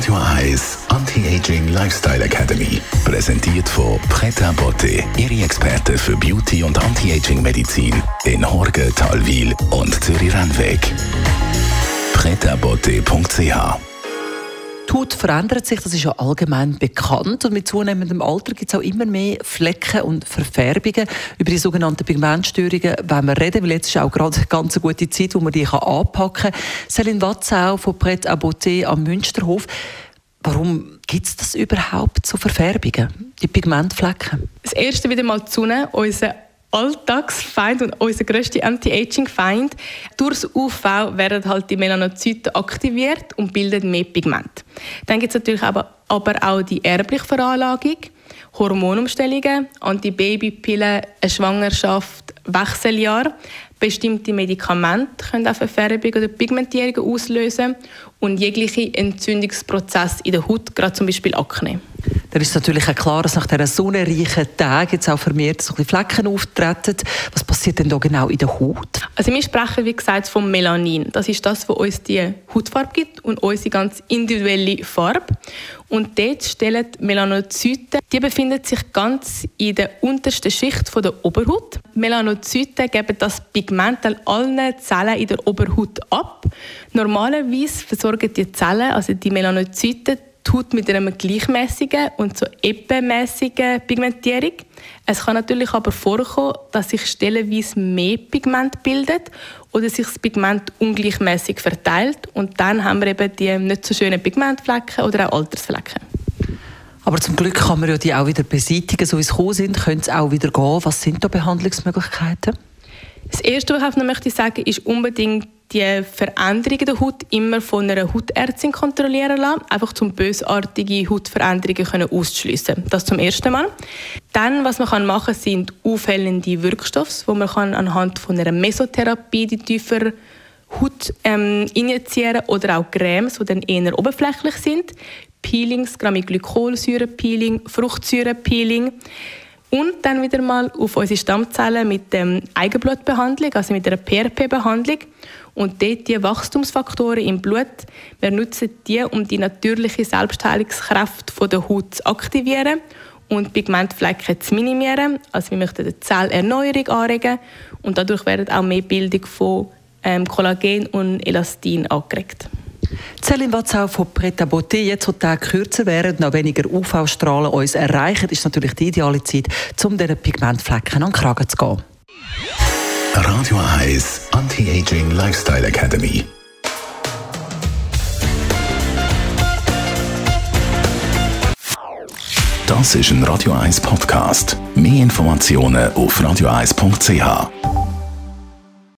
Radio Eyes Anti-Aging Lifestyle Academy. Präsentiert von Preta Botte, Ihre Experte für Beauty und Anti-Aging Medizin in Horge, Talwil und Zürich-Rennweg. pretabotte.ch die Haut verändert sich, das ist ja allgemein bekannt. Und mit zunehmendem Alter gibt es auch immer mehr Flecken und Verfärbungen. Über die sogenannten Pigmentstörungen wollen wir reden, weil jetzt ist auch gerade eine ganz gute Zeit, wo man die anpacken kann. Céline Watzau von Pret à Beauté am Münsterhof. Warum gibt es das überhaupt, so Verfärbungen, die Pigmentflecken? Das erste wieder mal die Sonne, unser Alltagsfeind und unser grösster Anti-Aging-Feind. Durchs UV werden halt die Melanozyten aktiviert und bilden mehr Pigment. Dann gibt es natürlich aber, aber auch die erbliche Veranlagung, Hormonumstellungen, Antibabypillen, eine Schwangerschaft, Wechseljahr. Bestimmte Medikamente können auch Verfärbung oder Pigmentierung auslösen und jegliche Entzündungsprozesse in der Haut, gerade zum Beispiel Akne. Dann ist natürlich auch klar, dass nach diesen sonnenreichen Tagen jetzt auch vermehrt so Flecken auftreten. Was passiert denn da genau in der Haut? Also wir sprechen, wie gesagt, vom Melanin. Das ist das, was uns die Hautfarbe gibt und unsere ganz individuelle Farbe. Und dort stellen die Melanozyten, die befinden sich ganz in der untersten Schicht der Oberhaut. Melanozyten geben das Pigment an allen Zellen in der Oberhaut ab. Normalerweise versorgen die Zellen, also die Melanozyten, die Haut mit einer gleichmäßigen und so ebenmäßigen Pigmentierung. Es kann natürlich aber vorkommen, dass sich stellenweise mehr Pigment bildet oder sich das Pigment ungleichmäßig verteilt und dann haben wir eben die nicht so schönen Pigmentflecken oder auch Altersflecken. Aber zum Glück kann man ja die auch wieder beseitigen, so wie sie gekommen sind, können sie auch wieder gehen. Was sind da Behandlungsmöglichkeiten? Das Erste, was ich noch möchte sagen, ist unbedingt die Veränderungen der Haut immer von einer Hautärztin kontrollieren lassen, einfach um bösartige Hautveränderungen auszuschliessen. Das zum ersten Mal. Dann, was man machen kann, sind aufhellende Wirkstoffe, wo man kann anhand von einer Mesotherapie die tiefer Haut ähm, injizieren oder auch Cremes, die dann eher oberflächlich sind. Peelings, Gramiglykolsäure-Peeling, Fruchtsäure-Peeling. Und dann wieder mal auf unsere Stammzellen mit der Eigenblutbehandlung, also mit einer PRP-Behandlung. Und dort die Wachstumsfaktoren im Blut, wir nutzen die, um die natürliche Selbstheilungskraft der Haut zu aktivieren und Pigmentflecken zu minimieren. Also wir möchten die Zellerneuerung anregen und dadurch werden auch mehr Bildung von ähm, Kollagen und Elastin angeregt. Céline Watzau von Preta Beauté. Jetzt, die Tage kürzer werden und noch weniger UV-Strahlen uns erreichen, ist natürlich die ideale Zeit, um diesen Pigmentflecken an den Kragen zu gehen. Radio Eyes Anti-Aging Lifestyle Academy. Das ist ein Radio 1 Podcast. Mehr Informationen auf radioeis.ch.